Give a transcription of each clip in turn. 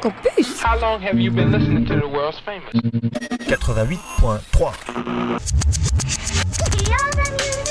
Campus. 88.3.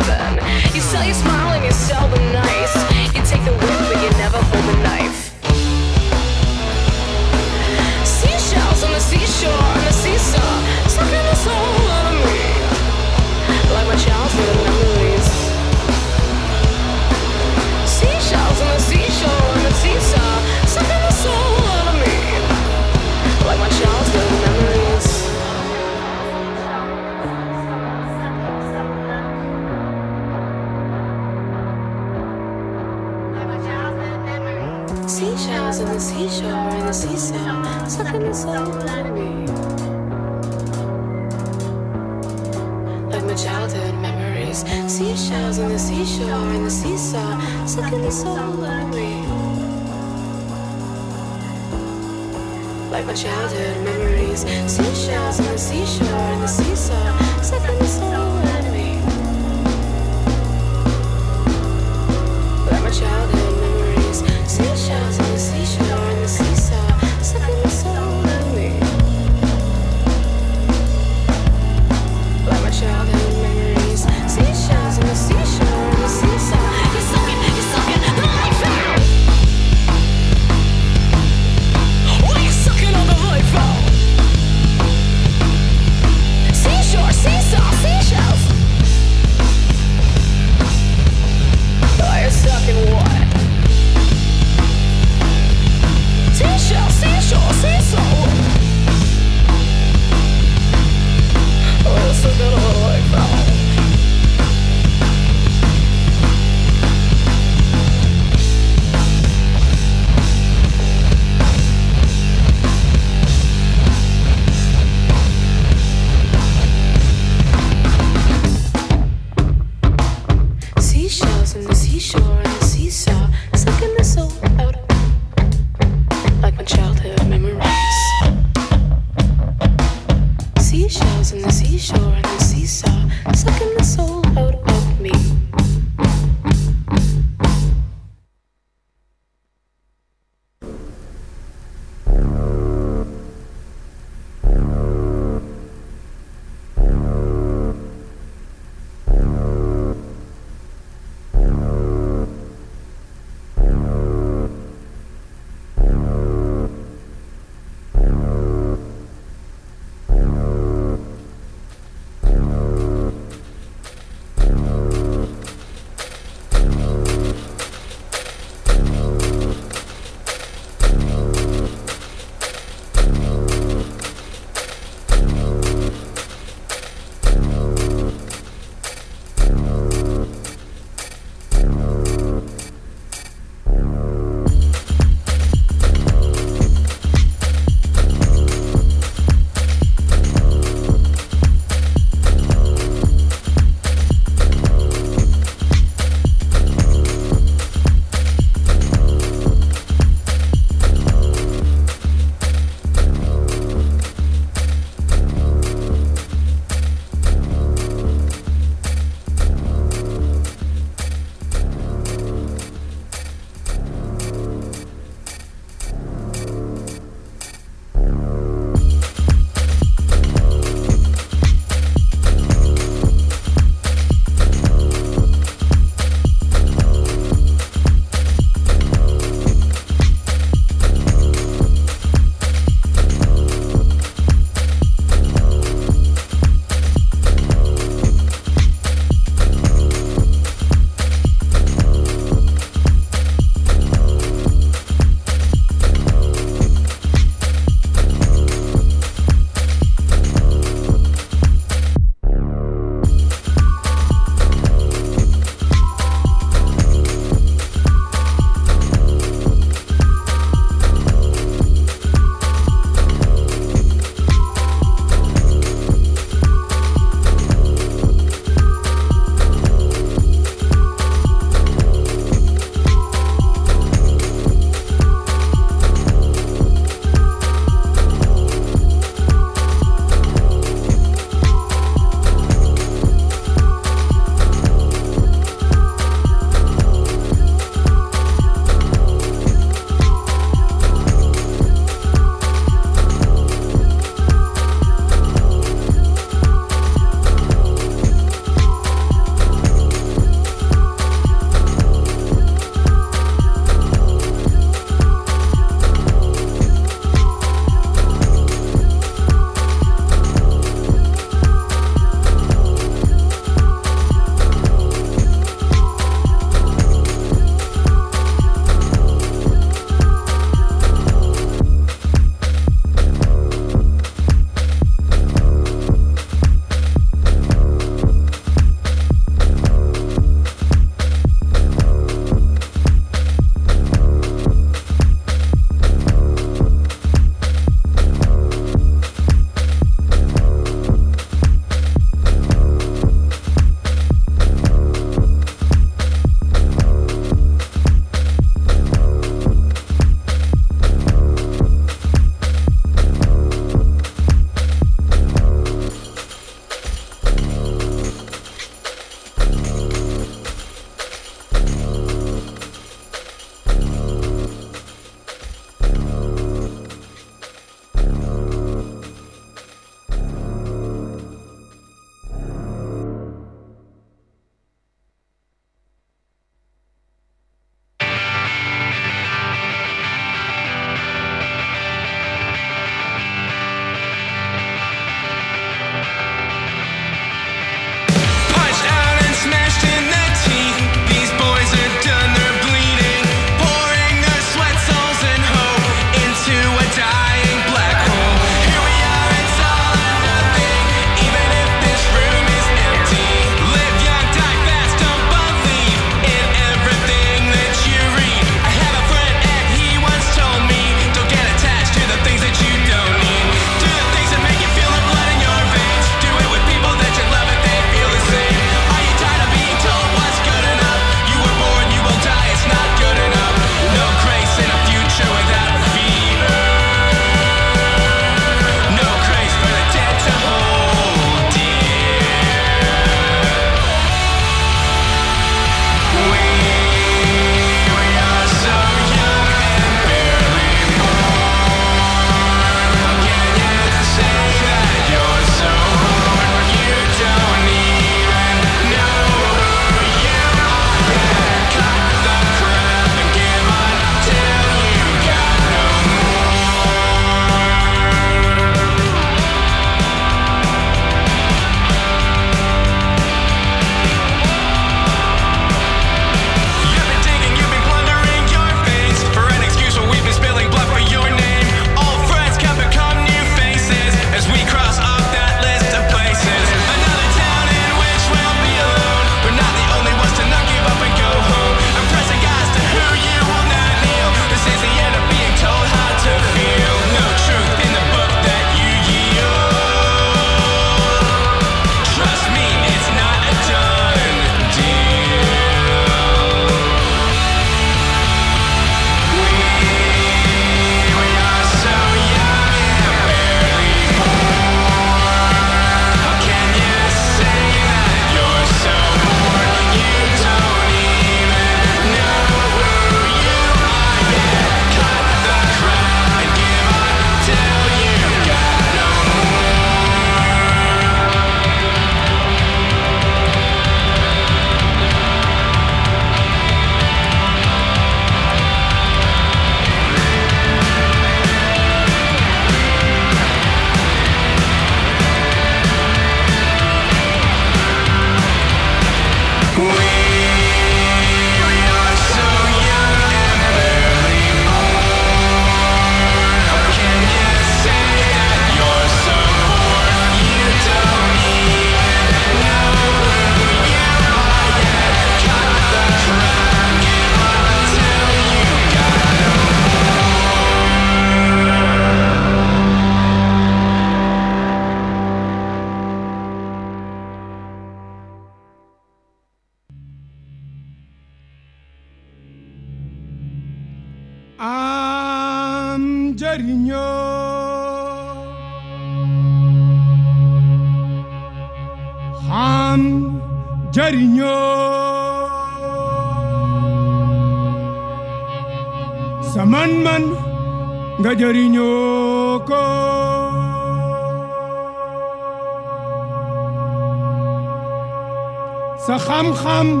sa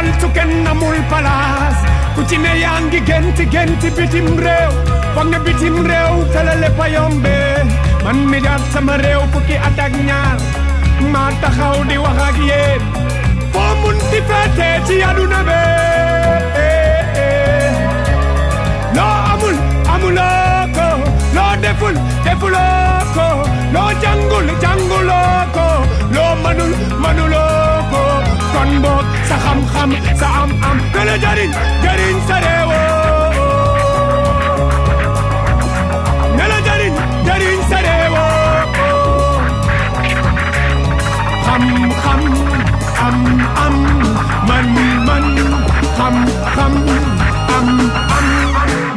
amul paltu kenn amul palaas ku ci ne genti genti bitim bitim réew tala lépp a yombe man mi sama di mun ti be. Amul amuloo ko loo deful defuloo ko jàngul jànguloo ko loo manul manuloo ko kon boog sa sa jariñ jariñ sa réewoo ne la jariñ jariñ sa réewoo xam-xam am am man man. Xam-xam am am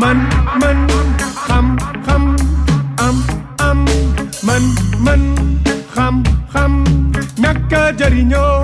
man man. Xam-xam am am man man. A jëriñoo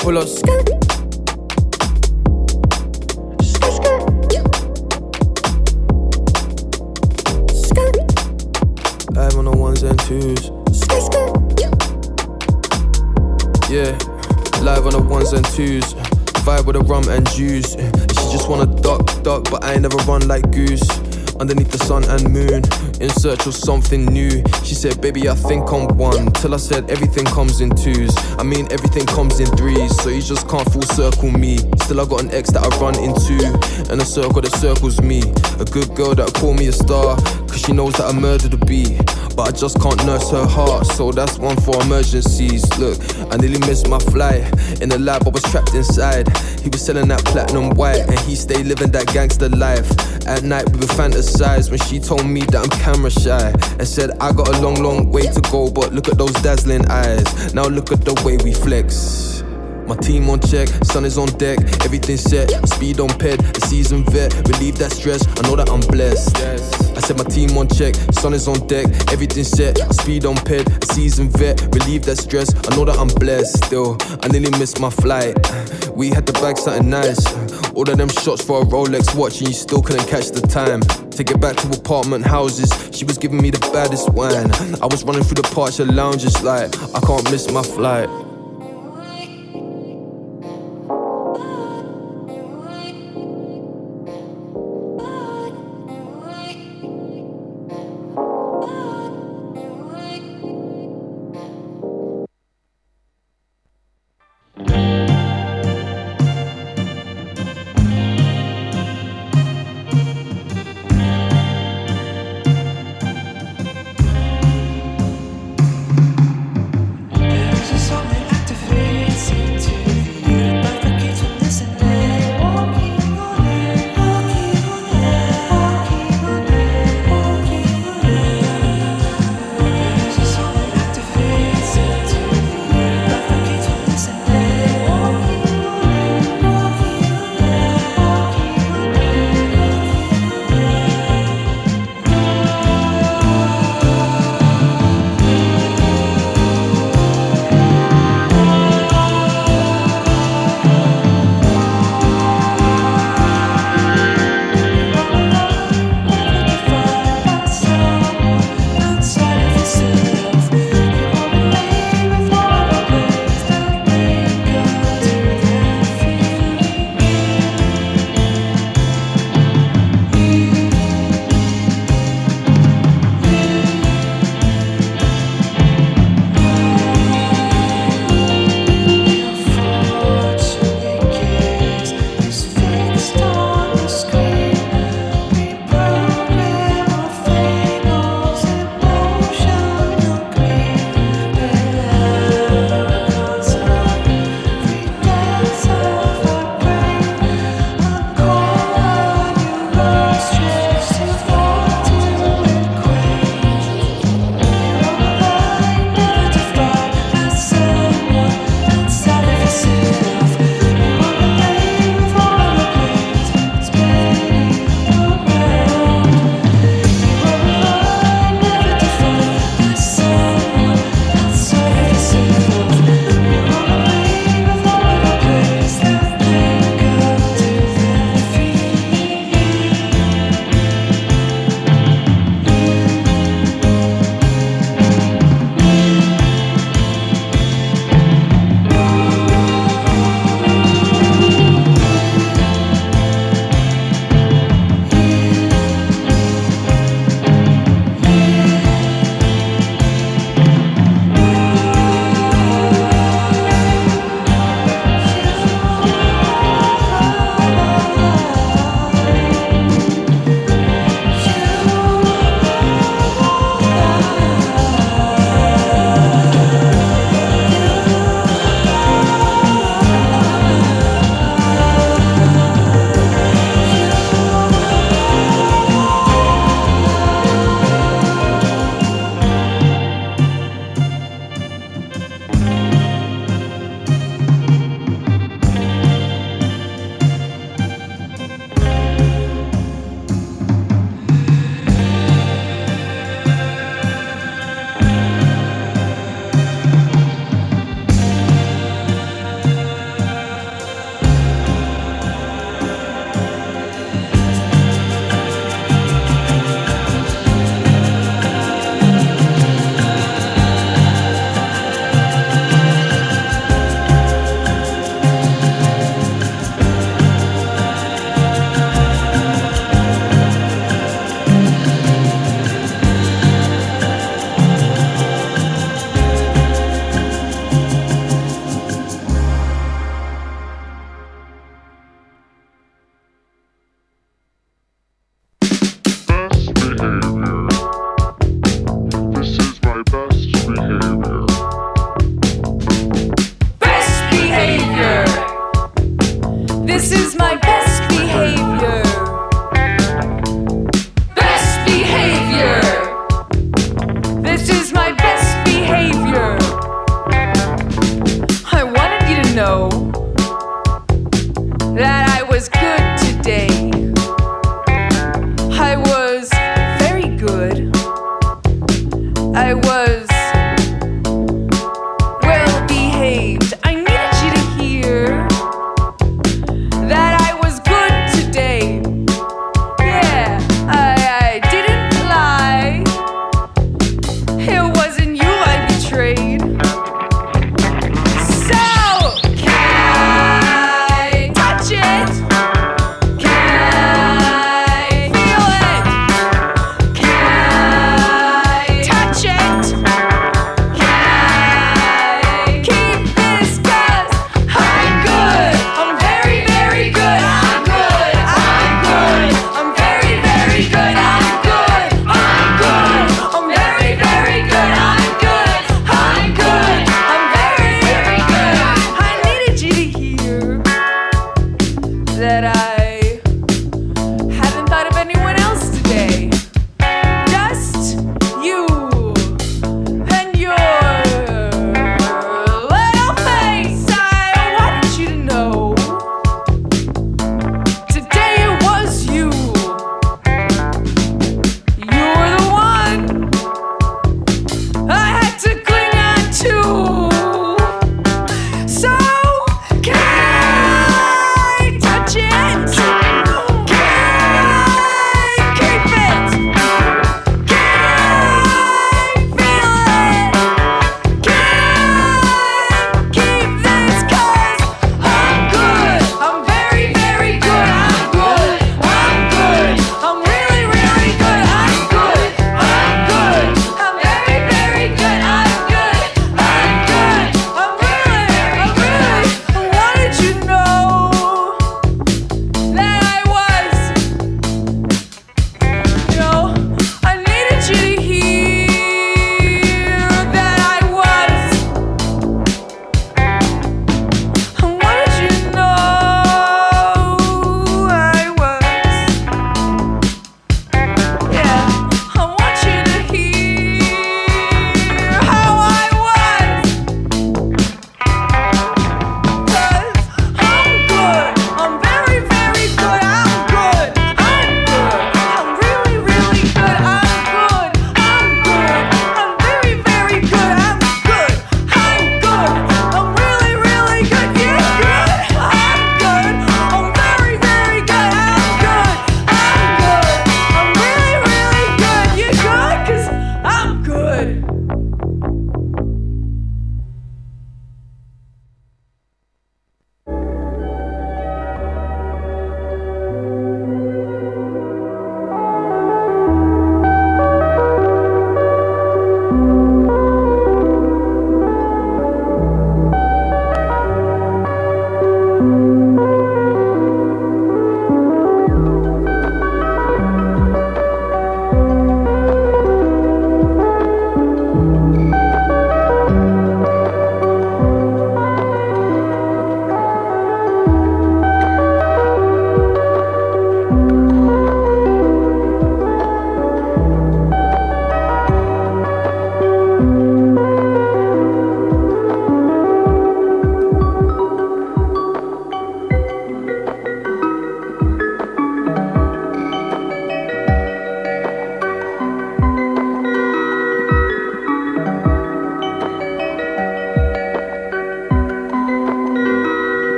Pull up. Live on the ones and twos. Yeah, live on the ones and twos. Vibe with the rum and juice. She just wanna duck, duck, but I ain't never run like goose. Underneath the sun and moon, in search of something new. She said, Baby, I think I'm one. Till I said, Everything comes in twos. I mean, everything comes in threes. So you just can't full circle me. Still, I got an ex that I run into, and a circle that circles me. A good girl that call me a star, cause she knows that I murdered a beat. But I just can't nurse her heart, so that's one for emergencies. Look, I nearly missed my flight. In the lab, I was trapped inside. He was selling that platinum white, and he stayed living that gangster life. At night, we would fantasize when she told me that I'm camera shy. And said, I got a long, long way to go, but look at those dazzling eyes. Now look at the way we flex. My team on check, sun is on deck, everything set. Speed on ped, a seasoned vet, relieve that stress. I know that I'm blessed. I said my team on check, sun is on deck, everything set. Speed on ped, a seasoned vet, relieve that stress. I know that I'm blessed. Still, I nearly missed my flight. We had to bag something nice. All of them shots for a Rolex watch, and you still couldn't catch the time. To get back to apartment houses, she was giving me the baddest wine. I was running through the of lounges like I can't miss my flight.